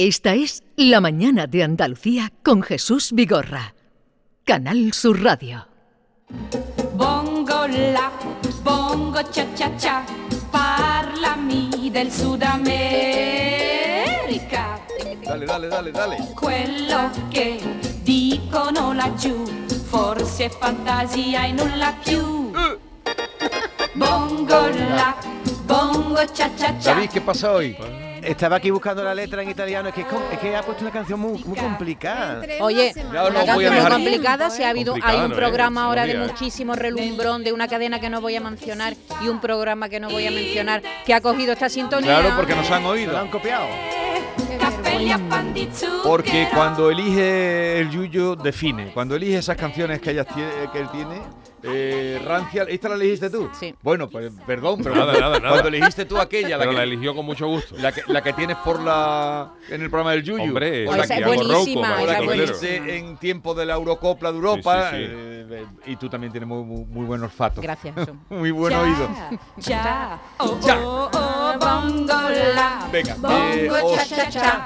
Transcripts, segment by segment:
Esta es La Mañana de Andalucía con Jesús Vigorra. Canal Sur Radio. Bongo la, bongo cha cha cha, parlami del Sud America. Dale, dale, dale, dale. Quello che dicono laggiù, forse è fantasia e nulla più. Bongo la, bongo cha cha cha. David, ¿qué pasa hoy? Estaba aquí buscando la letra en italiano, es que, es com- es que ha puesto una canción muy, muy complicada. Oye, Ya una os lo voy a canción muy complicada, si ha habido, hay Complicado, un ¿eh? programa ahora de muchísimo relumbrón de una cadena que no voy a mencionar y un programa que no voy a mencionar que ha cogido esta sintonía. Claro, porque nos han ¿Me oído. lo han copiado? Porque cuando elige el Yuyo, define. Cuando elige esas canciones que, ella tiene, que él tiene, eh, Rancia, ¿esta la elegiste tú? Sí. Bueno, pues perdón, pero Nada, cuando, nada, nada. cuando elegiste tú aquella, la Pero que, la eligió con mucho gusto. la que, la que tienes por la en el programa del Yuyu. Hombre, o la esa que, es buenísima, la que elegiste en tiempo de la Eurocopla de Europa. Sí, sí, sí. eh, y tú también tienes muy, muy, muy buen olfato. Gracias. Muy buen Ya, oído. Ya, oh, oh, oh, bongo la. Venga, eh,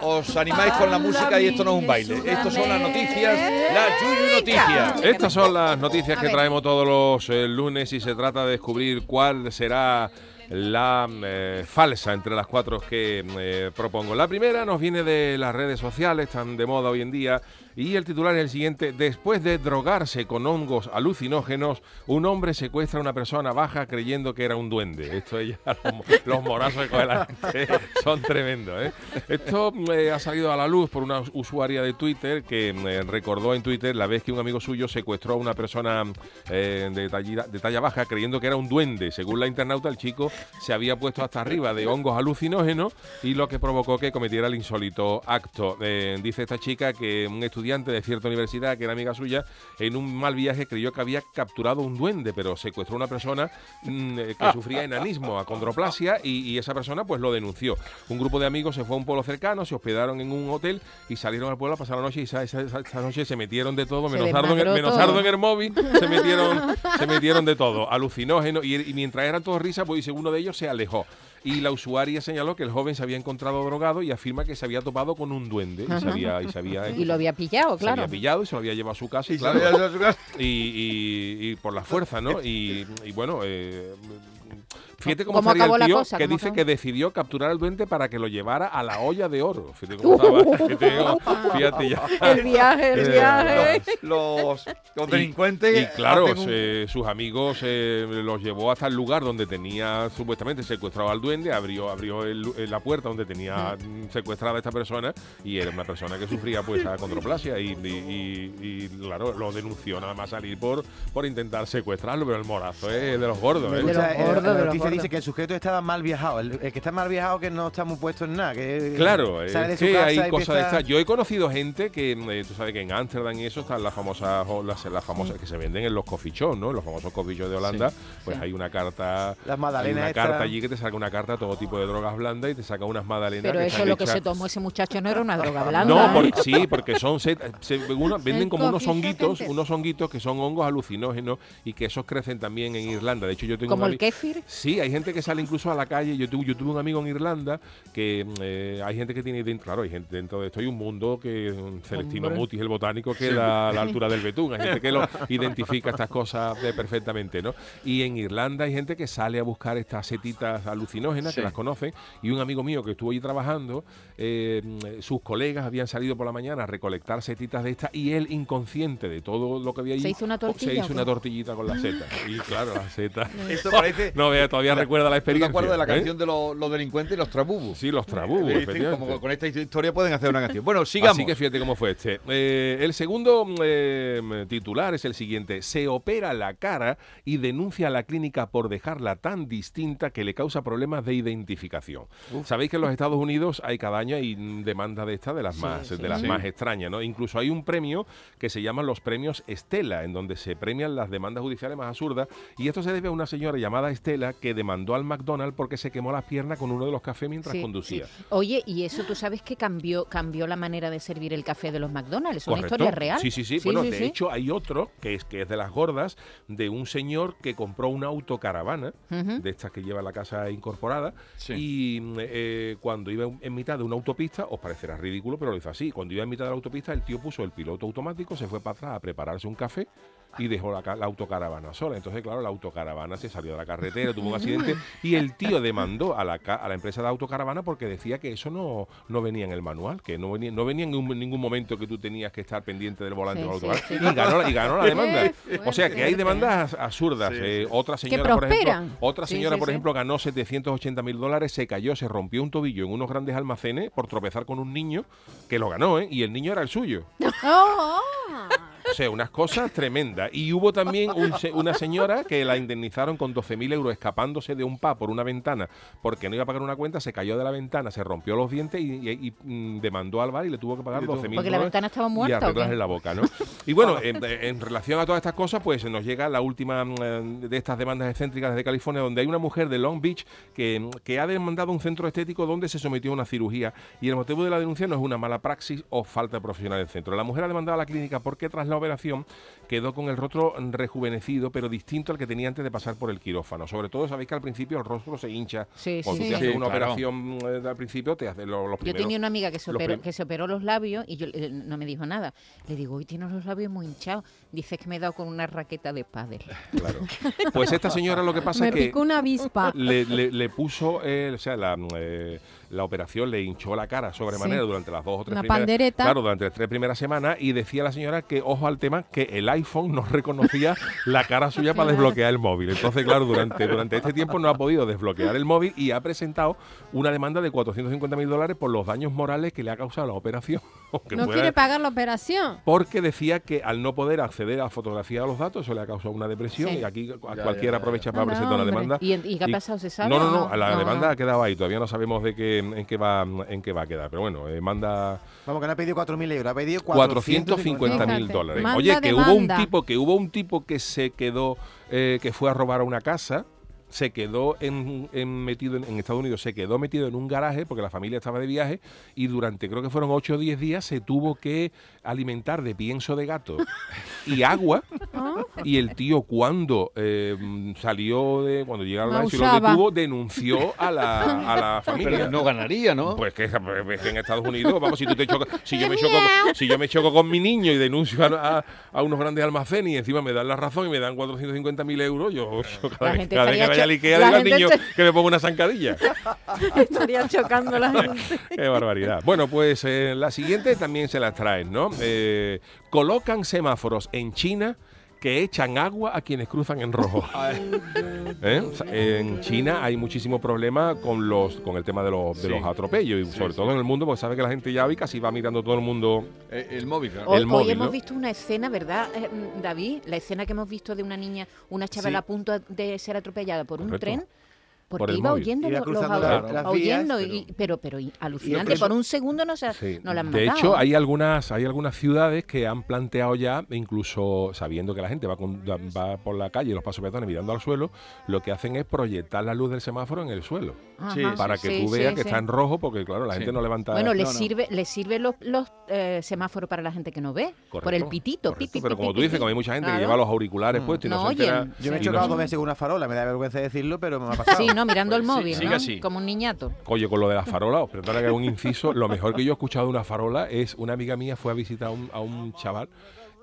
os, animáis con la música y esto no es un baile. Estos son las noticias, las Yuyu Noticias. Estas son las noticias que traemos todos los eh, lunes y se trata de descubrir cuál será la eh, falsa entre las cuatro que eh, propongo. La primera nos viene de las redes sociales, tan de moda hoy en día, y el titular es el siguiente. Después de drogarse con hongos alucinógenos, un hombre secuestra a una persona baja creyendo que era un duende. Esto es ya los, mo- los morazos que la gente son tremendos. ¿eh? Esto eh, ha salido a la luz por una usuaria de Twitter que eh, recordó en Twitter la vez que un amigo suyo secuestró a una persona eh, de, talla, de talla baja creyendo que era un duende. Según la internauta, el chico se había puesto hasta arriba de hongos alucinógenos y lo que provocó que cometiera el insólito acto. Eh, dice esta chica que un estudiante de cierta universidad, que era amiga suya, en un mal viaje creyó que había capturado un duende, pero secuestró a una persona mm, eh, que sufría enanismo, acondroplasia, y, y esa persona pues lo denunció. Un grupo de amigos se fue a un pueblo cercano, se hospedaron en un hotel y salieron al pueblo a pasar la noche y esa, esa- noche se metieron de todo, menos ardo, en menos todo. ardo en el móvil, se metieron, se metieron de todo, alucinógeno, y, y mientras eran todos risas, pues dice, uno de ellos se alejó. Y la usuaria señaló que el joven se había encontrado drogado y afirma que se había topado con un duende y se había, y se había, Y lo había pillado, se claro. había pillado y se lo había llevado a su casa y, Y claro, y, y- y por la fuerza, ¿no? Y, y bueno, eh, fíjate cómo, ¿Cómo estaría acabó el la tío cosa? que ¿Cómo dice acabó? que decidió capturar al duende para que lo llevara a la olla de oro. Fíjate cómo estaba. Fíjate, cómo- fíjate ya. El viaje, el Eh, viaje. Los, los delincuentes. Y claro, hacen un- se- sus amigos eh, los llevó hasta el lugar donde tenía supuestamente secuestrado al duende, abrió, abrió el- la puerta donde tenía mm, secuestrada a esta persona y era una persona que sufría pues acondroplasia y, y- y- y, claro, lo denunció nada más salir por, por intentar secuestrarlo, pero el morazo es de los gordos. ¿eh? De los eh, gordos, la noticia dice que el sujeto estaba mal viajado. El, el que está mal viajado que no está muy puesto en nada. Que Claro, sale de es su que casa hay cosas de estas. Yo he conocido gente que, eh, tú sabes que en Ámsterdam y eso están las famosas, las, las famosas que se venden en los shops, ¿no? Los famosos shops de Holanda. Pues hay una carta, Las hay magdalenas una estas- carta allí que te saca una carta a todo tipo de drogas blandas y te saca unas magdalenas. Pero que eso lo que se tomó ese muchacho no era una droga blanda. No, ¿eh? porque, sí, porque son set- se- uno- venden El como unos honguitos, entero. unos honguitos que son hongos alucinógenos y que esos crecen también en Irlanda. De hecho, yo tengo Como un el kéfir. Sí, hay gente que sale incluso a la calle. Yo tuve, yo tuve un amigo en Irlanda que eh, hay gente que tiene dentro, claro, hay gente dentro de esto hay un mundo que mm, Celestino Hombre. Mutis, el botánico, que da a la altura del betún. Hay gente que lo identifica estas cosas eh, perfectamente, ¿no? Y en Irlanda hay gente que sale a buscar estas setitas alucinógenas, que las conocen. Y un amigo mío que estuvo allí trabajando, eh, mm, sus colegas habían salido por la mañana a recolectar setitas de estas y él, inconsciente de todo lo que había allí, ¿Se hizo una tortilla hizo una tortillita con las setas. Y claro, las setas. Esto parece. No, vea, todavía recuerda la ¿Tú experiencia. te acuerdas de la ¿eh? canción de los, los delincuentes y los trabubos? Sí, los trabubos, Eh, efectivamente. como con esta historia pueden hacer una canción. Bueno, sigamos. Así que fíjate cómo fue este. Eh, el segundo eh, titular es el siguiente. Se opera la cara y denuncia a la clínica por dejarla tan distinta que le causa problemas de identificación. Sabéis que en los Estados Unidos hay cada año mm, demanda de esta de las más de las Sí. más extrañas, ¿no? Incluso hay un premio que se llaman los premios Estela, en donde se premian las demandas judiciales más absurdas y esto se debe a una señora llamada Estela que demandó al McDonald's porque se quemó las piernas con uno de los cafés mientras Sí, conducía. sí. Oye, y eso tú sabes que cambió, cambió la manera de servir el café de los McDonald's. Es una Correcto. historia real. Sí, sí, sí. bueno, de hecho hay otro que es que es de las gordas de un señor que compró una autocaravana Ujú. de estas que lleva la casa incorporada Sí. y eh, cuando iba en mitad de una autopista, os parecerá ridículo, pero lo hizo así. Cuando iba en mitad de la autopista, el tío puso el piloto automático, se fue para atrás a prepararse un café y dejó la, ca- la autocaravana sola. Entonces, claro, la autocaravana se salió de la carretera, tuvo un accidente y el tío demandó a la, ca- a la empresa de autocaravana porque decía que eso no, no venía en el manual, que no venía, no venía en un- ningún momento que tú tenías que estar pendiente del volante Sí, de la sí, autocaravana. sí. Y, ganó, la- y ganó la demanda. O sea, que hay demandas absurdas. Sí, Eh, otra señora, por ejemplo, prosperan. otra señora, sí, por sí. ejemplo, ganó 780 mil dólares, se cayó, se rompió un tobillo en unos grandes almacenes por tropezar con un niño que lo ganó, ¿eh? Y el niño era el suyo. O sea, unas cosas tremendas. Y hubo también un una señora que la indemnizaron con 12.000 euros escapándose de un pa por una ventana porque no iba a pagar una cuenta, se cayó de la ventana, se rompió los dientes y, y- y, mm, demandó al bar y le tuvo que pagar Y le tuvo- 12.000 Porque la ventana estaba y muerta. ¿o qué? arreglarle la boca, ¿no? Y bueno, en, en relación a todas estas cosas, pues nos llega la última mm, eh, de estas demandas excéntricas de California, donde hay una mujer de Long Beach que, mm, que ha demandado un centro estético donde se sometió a una cirugía y el motivo de la denuncia no es una mala praxis o falta de profesional del centro. La mujer ha demandado a la clínica porque tras la operación quedó con el rostro rejuvenecido, pero distinto al que tenía antes de pasar por el quirófano. Sobre todo, sabéis que al principio el rostro se hincha. Sí, Cuando sí, tú te sí. haces Sí, una claro. operación eh, al principio, te hace lo- los Yo primeros. tenía una amiga que se, operó, que se operó los labios y yo eh, no me dijo nada. Le digo, hoy tienes los labios muy hinchados. Dice que me he dado con una raqueta de pádel. Claro. Pues esta señora lo que pasa me es que picó una avispa. le, le- le puso, eh, o sea, la, eh, la operación le hinchó la cara sobremanera Sí. durante las dos o tres Una primeras pandereta. Claro, durante las tres primeras semanas y decía la señora que, ojo al tema, que el iPhone no reconocía la cara suya para desbloquear el móvil. Entonces, claro, durante, durante este tiempo no ha podido desbloquear el móvil y ha presentado una demanda de 450 mil dólares por los daños morales que le ha causado la operación. No quiere pagar la operación. porque decía que al no poder acceder a la fotografía de los datos, eso le ha causado una depresión Sí. y aquí a Ya, cualquiera ya, ya. aprovecha para presentar una hombre. demanda. ¿Y, y qué ha pasado? ¿Se sabe? No, no, o no, la No, demanda no. ha quedado ahí, todavía no sabemos de qué, en, qué va, en qué va a quedar, pero bueno, eh, manda Vamos, que no ha pedido 4.000 euros, ha pedido 450 mil Fíjate, dólares. manda Oye, que hubo un tipo, que hubo un tipo que se quedó, eh, que fue a robar a una casa, se quedó en, en- metido en, en Estados Unidos, se quedó metido en un garaje porque la familia estaba de viaje y durante creo que fueron 8 o 10 días se tuvo que alimentar de pienso de gato y agua. Ah, y el tío cuando eh, salió de cuando llegaron a y lo detuvo denunció a la, a la familia. Pero no ganaría, ¿no? pues que, en Estados Unidos, vamos, si tú te chocas, si yo me choco, si yo me choco con mi niño y denuncio a, a- a unos grandes almacenes y encima me dan la razón y me dan 450 mil euros, yo, yo cada, La vez, gente cada vez que estaría vaya al Ikea digo al niño que me ponga una zancadilla. Estaría chocando la gente. Qué barbaridad. Bueno, pues eh, la siguiente también se las traen, ¿no? Eh, colocan semáforos en China que echan agua a quienes cruzan en rojo. ¿Eh? O sea, En China hay muchísimo problema con los con el tema de los, de Sí. los atropellos y Sí, sobre sí. todo en el mundo, porque sabe que la gente ya hoy casi va mirando todo el mundo. Eh, el móvil. ¿no? Hoy, El hoy móvil, hemos ¿no? visto una escena, ¿verdad, eh, mm, David? La escena que hemos visto de una niña, una chavala Sí. a punto de ser atropellada por un tren. Por Porque el iba móvil. oyendo Iba los, los oyendo, vías, y- pero, pero alucinante. Por un segundo no se, Sí. no la han de matado. hecho, hay algunas, hay algunas ciudades que han planteado ya, incluso sabiendo que la gente va, con- va por la calle, los pasos peatones mirando al suelo, lo que hacen es proyectar la luz del semáforo en el suelo. Ajá. Para que Sí, tú sí, veas que sí. está en rojo, porque claro, la Sí. gente no levanta. Bueno, le No, no. sirve, le sirve los, los eh, semáforos para la gente que no ve. por el pitito. pi, correcto, pero como tú dices, como hay mucha gente que lleva los auriculares Mm. puestos y no, se entera. Yo me he chocado dos veces con una farola, me da vergüenza decirlo, pero me ha pasado. No, mirando el Pues sí, móvil, ¿no? así. Como un niñato. Oye, con lo de la farola, os perdona que haga un inciso, lo mejor que yo he escuchado de una farola es una amiga mía fue a visitar a un, a un chaval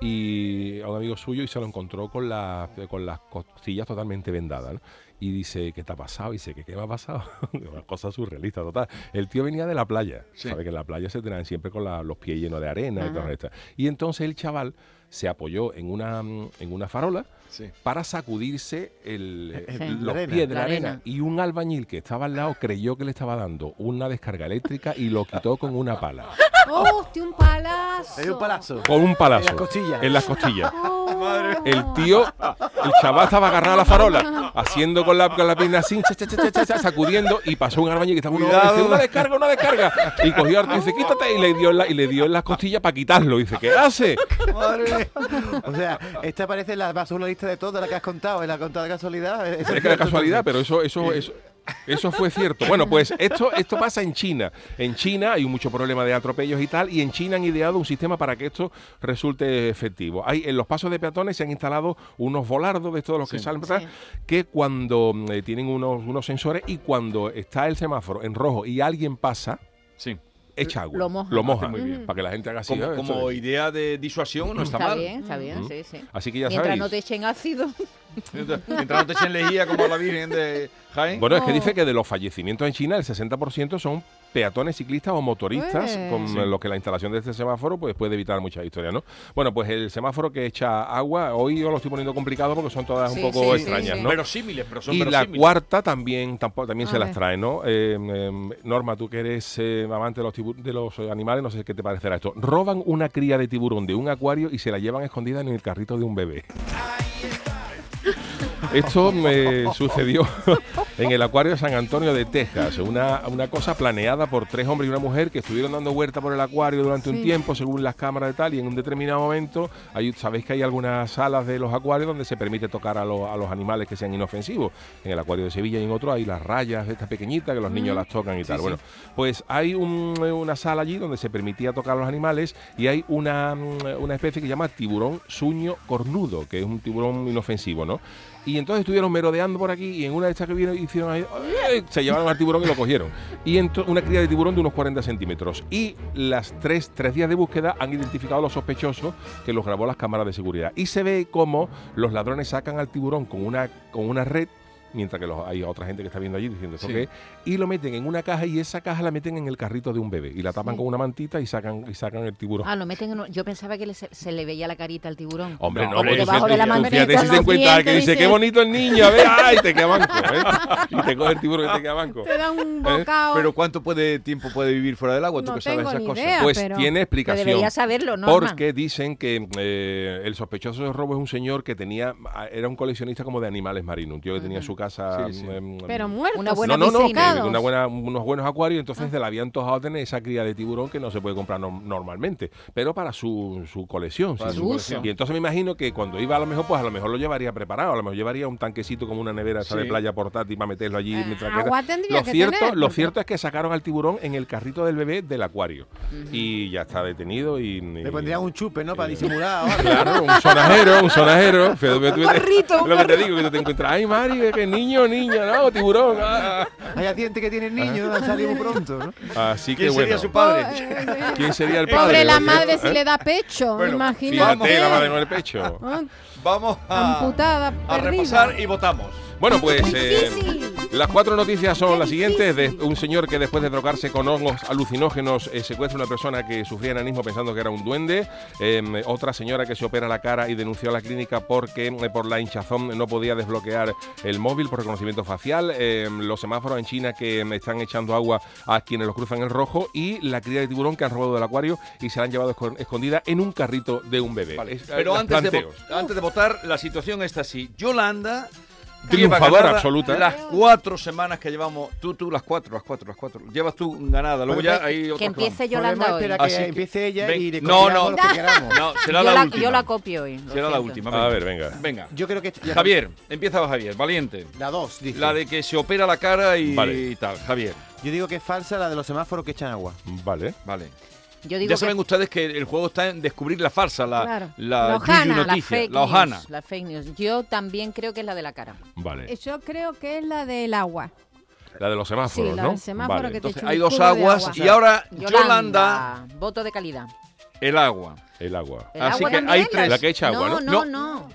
y a un amigo suyo y se lo encontró con, la- con las costillas totalmente vendadas. ¿no? Y dice, ¿qué te ha pasado? Y dice, ¿qué, qué me ha pasado? Una cosa surrealista, total. El tío venía de la playa. Sí. Sabe que en la playa se traen siempre con la- los pies llenos de arena y todo esto. Y entonces el chaval se apoyó en una, en una farola Sí. para sacudirse el- Sí. los arena. pies de la, La arena. arena. Y un albañil que estaba al lado creyó que le estaba dando una descarga eléctrica y lo quitó con una pala. ¡Hostia, un palazo! Un palazo. Con un palazo. En las costillas. En las costillas. Oh. El tío, el chaval estaba agarrado a la farola, haciendo con la, con la pierna así, cha, cha, cha, cha, cha, cha, sacudiendo, y pasó un albañil que estaba uno, Cuidado. dice, una descarga, una descarga. Y cogió a Arturo y dice, quítate, y le dio en la, y le dio en las costillas para quitarlo. Dice, ¿qué hace? Madre. O sea, esta parece la más lista de todas, la que has contado, la contada de casualidad. Es que era casualidad, pero eso, eso, eso, eso fue cierto. Bueno, pues esto, esto pasa en China. En China hay mucho problema de atropellos y tal, y en China han ideado un sistema para que esto resulte efectivo. Hay en los pasos de peatones se han instalado unos volardos de todos los que salen atrás, que cuando eh, tienen unos, unos sensores y cuando está el semáforo en rojo y alguien pasa, Sí. Echa agua. Lo moja. Hace muy bien. Para que la gente haga así. Como, "Ah, esto como es". idea de disuasión no está, Está mal. bien, está bien, Mm. sí, sí. Así que ya Mientras sabéis. no te echen ácido. Mientras no te echen lejía como la Virgen de Jaén. Bueno, es que Oh. dice que de los fallecimientos en China, el 60% son peatones, ciclistas o motoristas, Pues. con Sí. lo que la instalación de este semáforo pues puede evitar muchas historias, ¿no? Bueno, pues el semáforo que echa agua, hoy yo lo estoy poniendo complicado porque son todas Sí, un poco sí, extrañas, sí. ¿no? Verosímiles, pero son y la cuarta también tampoco, también A se las trae, ¿no? Eh, eh, Norma, tú que eres eh, amante de los, de los animales, no sé qué te parecerá esto. Roban una cría de tiburón de un acuario y se la llevan escondida en el carrito de un bebé. Esto me sucedió en el acuario de San Antonio de Texas, una, una cosa planeada por tres hombres y una mujer que estuvieron dando vuelta por el acuario durante un tiempo, según las cámaras y tal, y en un determinado momento, hay, sabéis que hay algunas salas de los acuarios donde se permite tocar a, los- a los animales que sean inofensivos. En el acuario de Sevilla y en otro hay las rayas estas pequeñitas que los niños las tocan y tal. Bueno, pues hay un- una sala allí donde se permitía tocar a los animales y hay una, mm, una especie que se llama tiburón suño cornudo, que es un tiburón inofensivo, ¿no? Y entonces estuvieron merodeando por aquí y en una de estas que vieron hicieron ahí, se llevaron al tiburón y lo cogieron. Y una cría de tiburón de unos 40 centímetros. Y las tres, tres días de búsqueda han identificado a los sospechosos que los grabó las cámaras de seguridad. Y se ve cómo los ladrones sacan al tiburón con una, con una red. Mientras que los- hay otra gente que está viendo allí diciendo esto Sí. qué es?", y lo meten en una caja y esa caja la meten en el carrito de un bebé y la tapan Sí. con una mantita y sacan y sacan el tiburón. Ah, lo meten en un- Yo pensaba que le se, se le veía la carita al tiburón. Hombre, No, no, hombre, porque debajo de la manguerita, fíjate si los te encuentras que dice, dice- qué bonito el niño, a ver, ay, te queda banco, ¿eh? Y te coge el tiburón y te queda banco. Te da un ¿Eh? bocado. Pero ¿cuánto puede, tiempo puede vivir fuera del agua? Tú No que sabes esas cosas. idea. Pues tiene explicación. debería saberlo, ¿no? Porque dicen que eh, el sospechoso de robo es un señor que tenía, era un coleccionista como de animales marinos, un tío que tenía en su casa. Sí, sí. em, Pero muerto. Una buena no, no, no, piscina. una buena, unos buenos acuarios, entonces se le había antojado tener esa cría de tiburón que no se puede comprar no- normalmente, pero para su, su colección. Para sí. su colección. Y entonces me imagino que cuando iba a lo mejor, pues a lo mejor lo llevaría preparado, a lo mejor llevaría un tanquecito como una nevera esa de playa portátil para meterlo allí. Ah, mientras que- agua lo que cierto, tener, Lo cierto es que sacaron al tiburón en el carrito del bebé del acuario y ya está detenido y... Le pondrían un chupe, ¿no? Para disimular. o algo. Claro, un sonajero, un sonajero. Gorrito, un Lo que te digo, que te encuentras, ay, Mari, que niño, niña, no, tiburón. ah, Hay que tienen niños, no han salido muy pronto, ¿no? Así que ¿Quién bueno. sería su padre? ¿Quién sería el padre? Pobre la ¿Eh? madre si le da pecho, Bueno, imagínate. Fíjate, la madre con el pecho. Vamos a, Amputada, a perdida. repasar y votamos. Bueno, pues eh, las cuatro noticias son las siguientes. De un señor que después de drogarse con hongos alucinógenos eh, secuestra a una persona que sufría enanismo pensando que era un duende. Eh, otra señora que se opera la cara y denunció a la clínica porque eh, por la hinchazón no podía desbloquear el móvil por reconocimiento facial. Eh, los semáforos en China que me están echando agua a quienes los cruzan el rojo. Y la cría de tiburón que han robado del acuario y se la han llevado esco- escondida en un carrito de un bebé. Vale. Es- eh, Pero antes de, antes de votar, la situación está así. Yolanda. Triunfadora absoluta. Las cuatro semanas que llevamos. Tú, tú, las cuatro, las cuatro, las cuatro. Llevas tú ganada. Luego Bueno, ya hay Que empiece Podemos Yolanda hoy. esperar que Así que- empiece ella Ven- y le No, no. lo que queramos. No, será yo, la, la, última. yo la copio hoy. Será la última. A ver, venga. Venga. Yo creo que... ya- Javier, empieza Javier, valiente. La dos, dice. La de que se opera la cara y, Vale. y tal. Javier, Yo digo que es falsa la de los semáforos que echan agua. Vale. vale. Yo digo Ya que saben ustedes que el juego está en descubrir la farsa, la, Claro. la La hojana, la la noticia, fake la hojana. news. La fake news. Yo también creo que es la de la cara. Vale. Yo creo que es la del agua. La de los semáforos, Sí, la ¿no? del semáforo Vale. que te Entonces un hay dos aguas agua. y ahora Yolanda. Yolanda, Voto de calidad. el agua. El agua. ¿El Así agua que también? hay tres. La que echa agua, ¿no? No, no, No.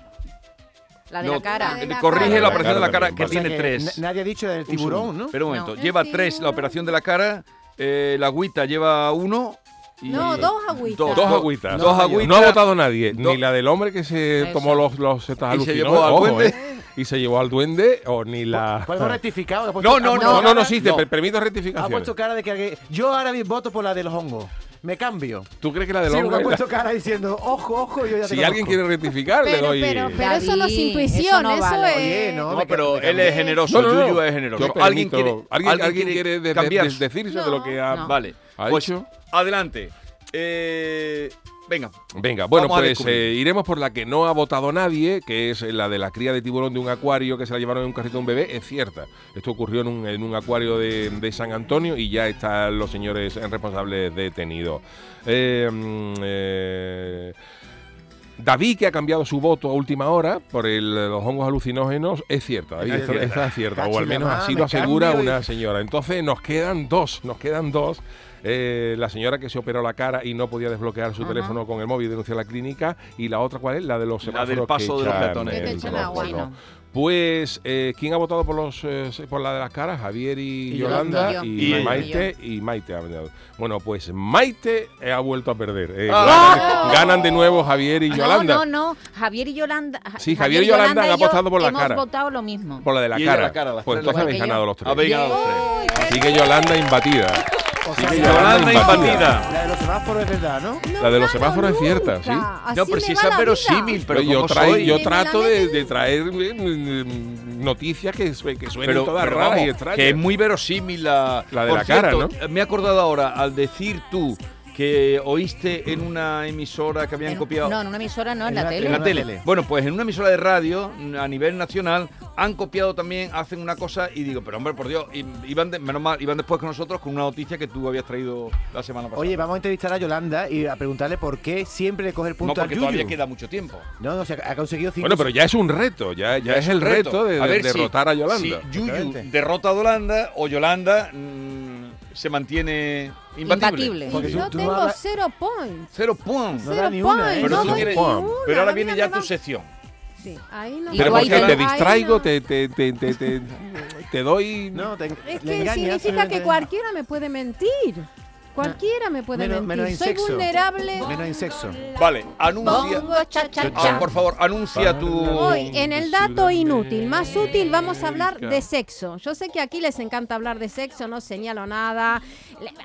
La de No, la cara. La de la corrige cara. la La operación de la cara que vale. O sea tiene que tres. na- Nadie ha dicho del tiburón. ¿no? Pero un momento, No. lleva tres la operación de la cara, eh, la agüita lleva uno. Y No, dos agüitas. Dos, Dos agüitas. Dos No, agüitas. No ha votado nadie, Do- ni la del hombre que se Eso. tomó los, los estas Y se alucinógenos. ¿eh? y se llevó al duende o ni la... Podemos rectificar. ha No, ha no, No, no, no, sí, te permito Ha rectificación. puesto cara de que yo ahora mismo voto por la de los hongos. Me cambio. ¿Tú crees que la del Sí, hongo porque ha es la- puesto cara diciendo, ojo, ojo, yo ya te Si alguien quiere rectificar, le doy... pero, pero eso no es intuición, eso no eso, vale. es. Oye, no, No, me pero me él es generoso, No, no, no. Yuyu es generoso. Yo ¿Alguien permito- quiere, ¿Alguien, alguien quiere de- de- cambiar? de- decirse de lo que ha... No. Vale, ¿Ha pues dicho? adelante. Eh, venga, Venga, bueno, pues eh, iremos por la que no ha votado nadie, que es la de la cría de tiburón de un acuario que se la llevaron en un carrito de un bebé. Es cierta. Esto ocurrió en un, en un acuario de, de San Antonio y ya están los señores responsables detenidos. Eh, mm, eh, David, que ha cambiado su voto a última hora por el- los hongos alucinógenos, es cierta, David, Es es cierta, o al menos así lo asegura una señora. Entonces nos quedan dos, nos quedan dos. Eh, la señora que se operó la cara y no podía desbloquear su Ajá. teléfono con el móvil y denunció a la clínica. Y la otra, ¿cuál es? La de los La semáforos del paso que de los peatones. Pues, eh, ¿quién ha votado por los eh, por la de las caras? Javier y, Y Yolanda Yolanda. y. Maite y Maite. ha votado. Bueno, pues Maite ha vuelto a perder. eh, Ah. ganan, ganan de nuevo Javier y Yolanda. No, no, no. Javier y Yolanda. Ja- Sí, Javier y Yolanda han apostado por la hemos cara. votado lo mismo. Por la de la cara. la cara, las pues entonces habéis ganado los tres. habéis ganado los tres. Así que Yolanda imbatida. O Así sea, que que Yolanda imbatida. La de los semáforos es verdad, ¿no? No La de los semáforos es cierta, sí. Así No, pero si esa la verosímil, pero yo, ¿cómo trae- soy? yo trato de, de traer eh, mm, noticias que, que suenen todas raras y extrañas. que es muy verosímil la, La de Por la cara, cierto, Me he acordado ahora, al decir tú que oíste en una emisora que habían En- copiado... No, en una emisora no, en, En la, la tele. En la tele. Bueno, pues en una emisora de radio a nivel nacional han copiado también, hacen una cosa y digo, pero hombre, por Dios, iban de- menos mal, iban después con nosotros con una noticia que tú habías traído la semana pasada. Oye, vamos a entrevistar a Yolanda y a preguntarle por qué siempre le coge el no, punto porque al todavía queda mucho tiempo. No, no, o sea, ha conseguido cinco... Bueno, pero ya es un reto, ya, ya, es, el reto, de, A de ver si- derrotar a Yolanda. Si Yuyu derrota a Yolanda o Yolanda mm, se mantiene imbatible. Imbatible. Porque Y tú- yo tú tengo hablas- cero points. Cero puntos. No da ni una, ¿eh? points, Pero no tú doy tienes- ni Pero una, Pero ahora a mí viene ya tu va- sección. Sí, ahí no Y Pero tú ahí porque te- distraigo, no. te, te, te, te, te- te doy... No, te, Es le que engañas, significa que simplemente- cualquiera me puede mentir. Cualquiera me puede Menos- mentir. menos en Soy sexo. vulnerable. Menos en sexo. Vale, anuncia. Bongo, cha, cha, Ah, cha. por favor, anuncia tu. Hoy, en el dato inútil, más útil, vamos a hablar de sexo. Yo sé que aquí les encanta hablar de sexo, no señalo nada.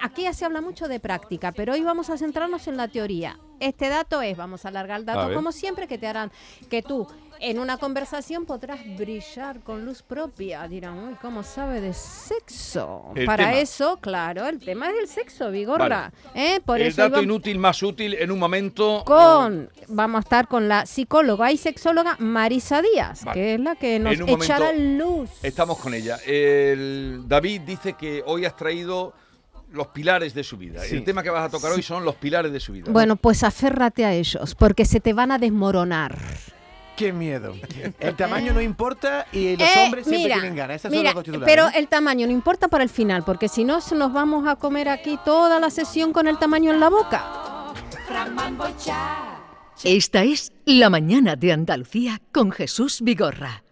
Aquí ya se habla mucho de práctica, pero hoy vamos a centrarnos en la teoría. Este dato es, vamos a alargar el dato como siempre, que te harán que tú en una conversación podrás brillar con luz propia. Dirán, uy, ¿cómo sabe de sexo? El Para tema. eso, claro, el tema es el sexo, Vigorra. Vale. ¿Eh? Por el eso dato iba- inútil más útil en un momento. con vamos a estar con la psicóloga y sexóloga Marisa Díaz, Vale. que es la que nos echará luz. Estamos con ella. El David dice que hoy has traído los pilares de su vida. Sí. El tema que vas a tocar hoy son los pilares de su vida. Bueno, pues aférrate a ellos, porque se te van a desmoronar. Qué miedo. El tamaño no importa y los Eh, hombres siempre mira, tienen ganas. Esas son mira, titulares, pero ¿no? el tamaño no importa para el final, porque si no nos vamos a comer aquí toda la sesión con el tamaño en la boca. Esta es La mañana de Andalucía con Jesús Vigorra.